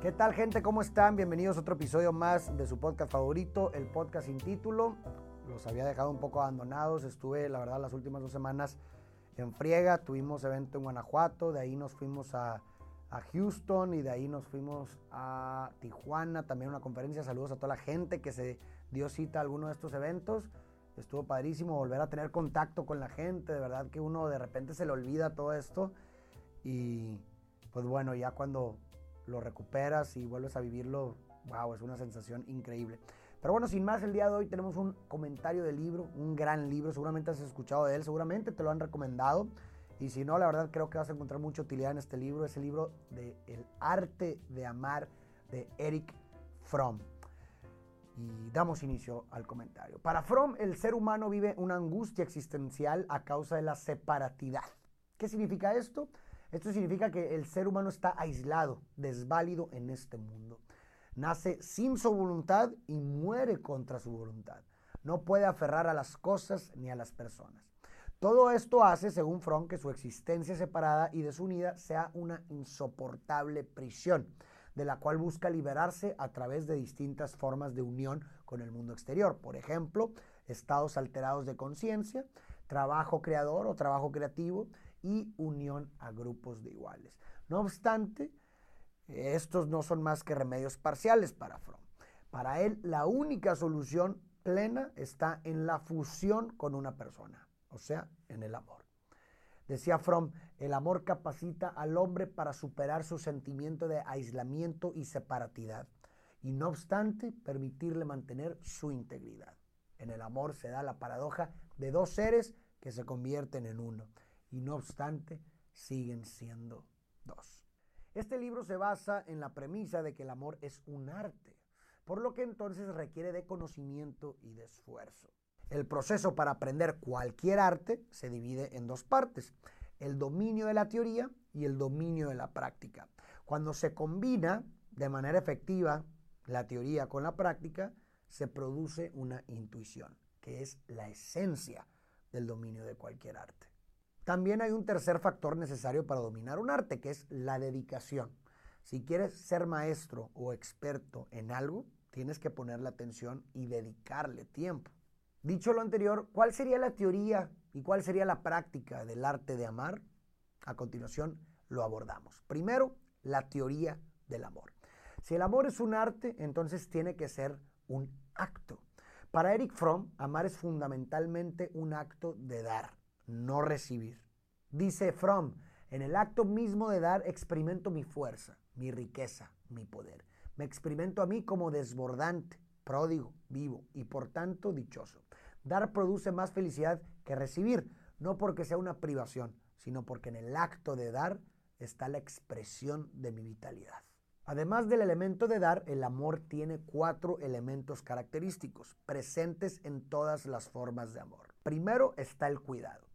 ¿Qué tal gente? ¿Cómo están? Bienvenidos a otro episodio más de su podcast favorito, el podcast sin título. Los había dejado un poco abandonados. Estuve, la verdad, las últimas dos semanas en friega. Tuvimos evento en Guanajuato, de ahí nos fuimos a, a Houston y de ahí nos fuimos a Tijuana, también una conferencia. Saludos a toda la gente que se dio cita a alguno de estos eventos. Estuvo padrísimo volver a tener contacto con la gente. De verdad que uno de repente se le olvida todo esto. Y pues bueno, ya cuando lo recuperas y vuelves a vivirlo, wow, es una sensación increíble. Pero bueno, sin más, el día de hoy tenemos un comentario de libro, un gran libro, seguramente has escuchado de él, seguramente te lo han recomendado. Y si no, la verdad creo que vas a encontrar mucha utilidad en este libro, es el libro de El arte de amar de Eric Fromm. Y damos inicio al comentario. Para Fromm, el ser humano vive una angustia existencial a causa de la separatidad. ¿Qué significa esto? Esto significa que el ser humano está aislado, desválido en este mundo. Nace sin su voluntad y muere contra su voluntad. No puede aferrar a las cosas ni a las personas. Todo esto hace, según Fromm, que su existencia separada y desunida sea una insoportable prisión, de la cual busca liberarse a través de distintas formas de unión con el mundo exterior. Por ejemplo, estados alterados de conciencia, trabajo creador o trabajo creativo y unión a grupos de iguales. No obstante, estos no son más que remedios parciales para Fromm. Para él, la única solución plena está en la fusión con una persona, o sea, en el amor. Decía Fromm, el amor capacita al hombre para superar su sentimiento de aislamiento y separatidad, y no obstante, permitirle mantener su integridad. En el amor se da la paradoja de dos seres que se convierten en uno y no obstante siguen siendo dos. Este libro se basa en la premisa de que el amor es un arte, por lo que entonces requiere de conocimiento y de esfuerzo. El proceso para aprender cualquier arte se divide en dos partes, el dominio de la teoría y el dominio de la práctica. Cuando se combina de manera efectiva la teoría con la práctica, se produce una intuición, que es la esencia del dominio de cualquier arte. También hay un tercer factor necesario para dominar un arte, que es la dedicación. Si quieres ser maestro o experto en algo, tienes que ponerle atención y dedicarle tiempo. Dicho lo anterior, ¿cuál sería la teoría y cuál sería la práctica del arte de amar? A continuación lo abordamos. Primero, la teoría del amor. Si el amor es un arte, entonces tiene que ser un acto. Para Eric Fromm, amar es fundamentalmente un acto de dar no recibir. Dice Fromm, en el acto mismo de dar experimento mi fuerza, mi riqueza, mi poder. Me experimento a mí como desbordante, pródigo, vivo y por tanto dichoso. Dar produce más felicidad que recibir, no porque sea una privación, sino porque en el acto de dar está la expresión de mi vitalidad. Además del elemento de dar, el amor tiene cuatro elementos característicos, presentes en todas las formas de amor. Primero está el cuidado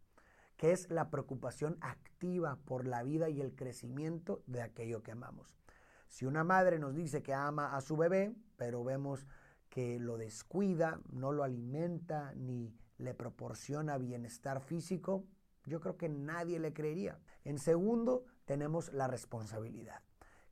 que es la preocupación activa por la vida y el crecimiento de aquello que amamos. Si una madre nos dice que ama a su bebé, pero vemos que lo descuida, no lo alimenta ni le proporciona bienestar físico, yo creo que nadie le creería. En segundo, tenemos la responsabilidad,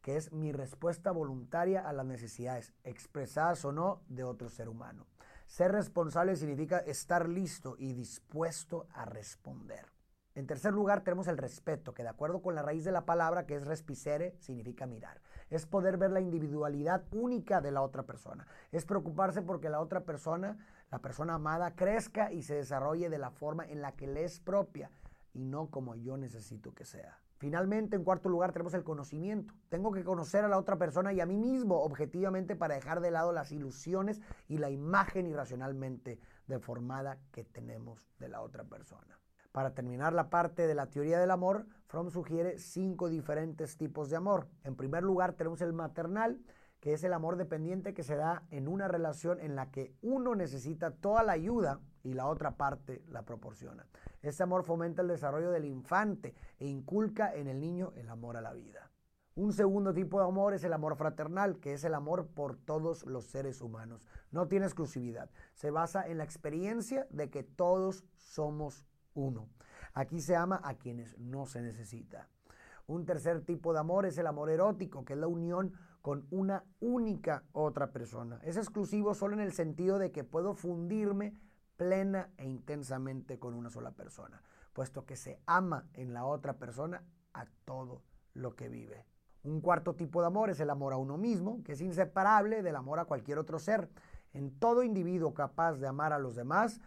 que es mi respuesta voluntaria a las necesidades, expresadas o no, de otro ser humano. Ser responsable significa estar listo y dispuesto a responder. En tercer lugar tenemos el respeto, que de acuerdo con la raíz de la palabra, que es respicere, significa mirar. Es poder ver la individualidad única de la otra persona. Es preocuparse porque la otra persona, la persona amada, crezca y se desarrolle de la forma en la que le es propia y no como yo necesito que sea. Finalmente, en cuarto lugar, tenemos el conocimiento. Tengo que conocer a la otra persona y a mí mismo objetivamente para dejar de lado las ilusiones y la imagen irracionalmente deformada que tenemos de la otra persona. Para terminar la parte de la teoría del amor, Fromm sugiere cinco diferentes tipos de amor. En primer lugar tenemos el maternal, que es el amor dependiente que se da en una relación en la que uno necesita toda la ayuda y la otra parte la proporciona. Este amor fomenta el desarrollo del infante e inculca en el niño el amor a la vida. Un segundo tipo de amor es el amor fraternal, que es el amor por todos los seres humanos. No tiene exclusividad. Se basa en la experiencia de que todos somos uno. Aquí se ama a quienes no se necesita. Un tercer tipo de amor es el amor erótico, que es la unión con una única otra persona. Es exclusivo solo en el sentido de que puedo fundirme plena e intensamente con una sola persona, puesto que se ama en la otra persona a todo lo que vive. Un cuarto tipo de amor es el amor a uno mismo, que es inseparable del amor a cualquier otro ser. En todo individuo capaz de amar a los demás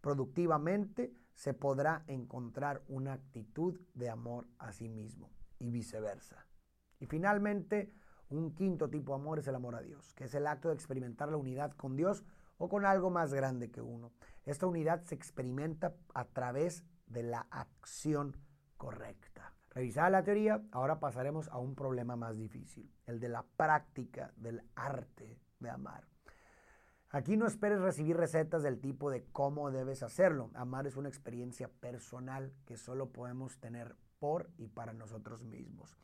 productivamente se podrá encontrar una actitud de amor a sí mismo y viceversa. Y finalmente, un quinto tipo de amor es el amor a Dios, que es el acto de experimentar la unidad con Dios o con algo más grande que uno. Esta unidad se experimenta a través de la acción correcta. Revisada la teoría, ahora pasaremos a un problema más difícil, el de la práctica del arte de amar. Aquí no esperes recibir recetas del tipo de cómo debes hacerlo. Amar es una experiencia personal que solo podemos tener por y para nosotros mismos.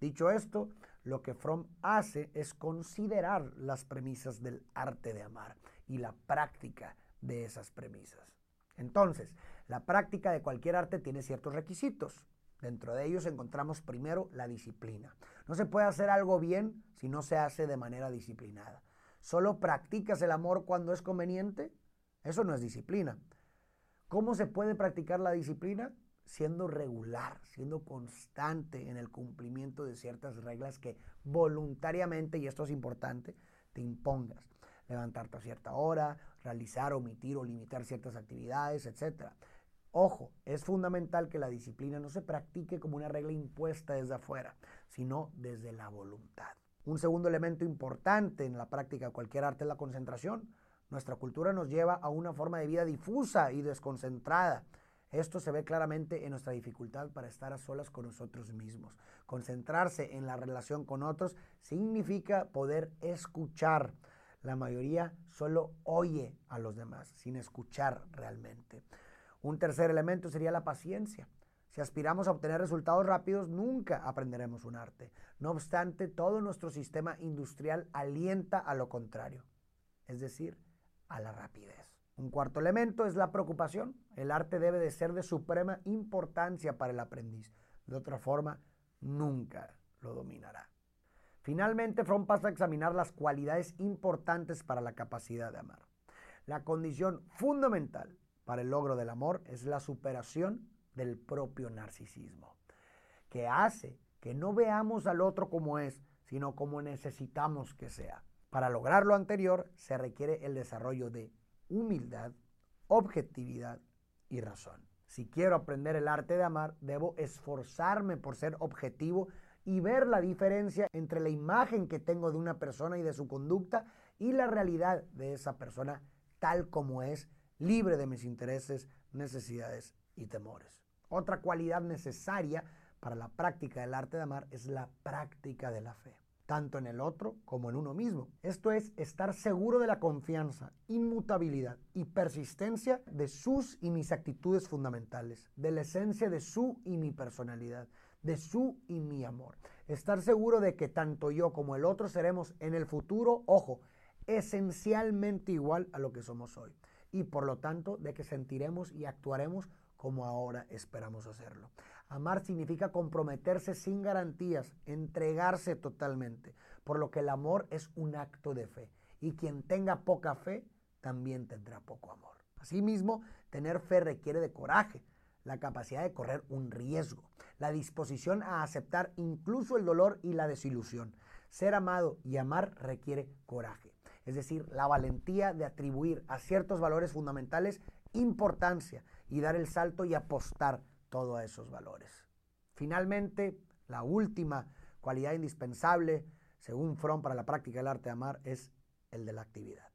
Dicho esto, lo que Fromm hace es considerar las premisas del arte de amar y la práctica de esas premisas. Entonces, la práctica de cualquier arte tiene ciertos requisitos. Dentro de ellos encontramos primero la disciplina. No se puede hacer algo bien si no se hace de manera disciplinada. ¿Solo practicas el amor cuando es conveniente? Eso no es disciplina. ¿Cómo se puede practicar la disciplina? Siendo regular, siendo constante en el cumplimiento de ciertas reglas que voluntariamente, y esto es importante, te impongas. Levantarte a cierta hora, realizar, omitir o limitar ciertas actividades, etc. Ojo, es fundamental que la disciplina no se practique como una regla impuesta desde afuera, sino desde la voluntad. Un segundo elemento importante en la práctica de cualquier arte es la concentración. Nuestra cultura nos lleva a una forma de vida difusa y desconcentrada. Esto se ve claramente en nuestra dificultad para estar a solas con nosotros mismos. Concentrarse en la relación con otros significa poder escuchar. La mayoría solo oye a los demás sin escuchar realmente. Un tercer elemento sería la paciencia. Si aspiramos a obtener resultados rápidos, nunca aprenderemos un arte. No obstante, todo nuestro sistema industrial alienta a lo contrario, es decir, a la rapidez. Un cuarto elemento es la preocupación. El arte debe de ser de suprema importancia para el aprendiz. De otra forma, nunca lo dominará. Finalmente, Fromm pasa a examinar las cualidades importantes para la capacidad de amar. La condición fundamental para el logro del amor es la superación del propio narcisismo, que hace que no veamos al otro como es, sino como necesitamos que sea. Para lograr lo anterior se requiere el desarrollo de humildad, objetividad y razón. Si quiero aprender el arte de amar, debo esforzarme por ser objetivo y ver la diferencia entre la imagen que tengo de una persona y de su conducta y la realidad de esa persona tal como es, libre de mis intereses, necesidades y temores. Otra cualidad necesaria para la práctica del arte de amar es la práctica de la fe, tanto en el otro como en uno mismo. Esto es estar seguro de la confianza, inmutabilidad y persistencia de sus y mis actitudes fundamentales, de la esencia de su y mi personalidad, de su y mi amor. Estar seguro de que tanto yo como el otro seremos en el futuro, ojo, esencialmente igual a lo que somos hoy. Y por lo tanto, de que sentiremos y actuaremos como ahora esperamos hacerlo. Amar significa comprometerse sin garantías, entregarse totalmente, por lo que el amor es un acto de fe. Y quien tenga poca fe, también tendrá poco amor. Asimismo, tener fe requiere de coraje, la capacidad de correr un riesgo, la disposición a aceptar incluso el dolor y la desilusión. Ser amado y amar requiere coraje, es decir, la valentía de atribuir a ciertos valores fundamentales importancia y dar el salto y apostar todo a esos valores. Finalmente, la última cualidad indispensable, según Fromm, para la práctica del arte de amar es el de la actividad.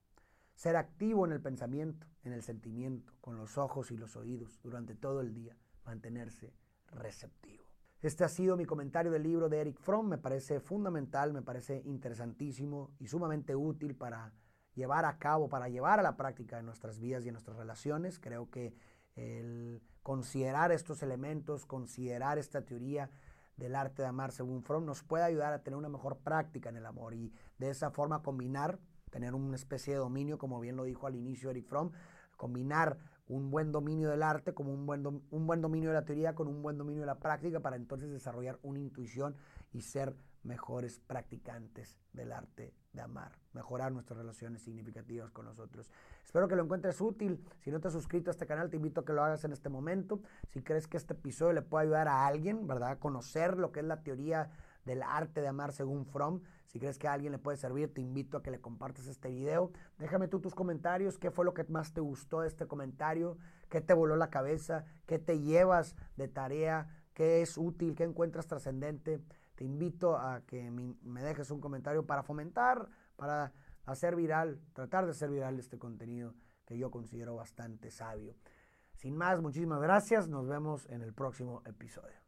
Ser activo en el pensamiento, en el sentimiento, con los ojos y los oídos durante todo el día, mantenerse receptivo. Este ha sido mi comentario del libro de Eric Fromm, me parece fundamental, me parece interesantísimo y sumamente útil para llevar a cabo, para llevar a la práctica en nuestras vidas y en nuestras relaciones. Creo que el considerar estos elementos, considerar esta teoría del arte de amar según Fromm nos puede ayudar a tener una mejor práctica en el amor y de esa forma combinar, tener una especie de dominio, como bien lo dijo al inicio Eric Fromm, combinar un buen dominio del arte como un buen, un buen dominio de la teoría con un buen dominio de la práctica para entonces desarrollar una intuición y ser mejores practicantes del arte de amar, mejorar nuestras relaciones significativas con nosotros. Espero que lo encuentres útil. Si no te has suscrito a este canal, te invito a que lo hagas en este momento. Si crees que este episodio le puede ayudar a alguien, ¿verdad? A conocer lo que es la teoría del arte de amar según Fromm. Si crees que a alguien le puede servir, te invito a que le compartas este video. Déjame tú tus comentarios, qué fue lo que más te gustó de este comentario, qué te voló la cabeza, qué te llevas de tarea, qué es útil, qué encuentras trascendente. Te invito a que me dejes un comentario para fomentar, para hacer viral, tratar de hacer viral este contenido que yo considero bastante sabio. Sin más, muchísimas gracias. Nos vemos en el próximo episodio.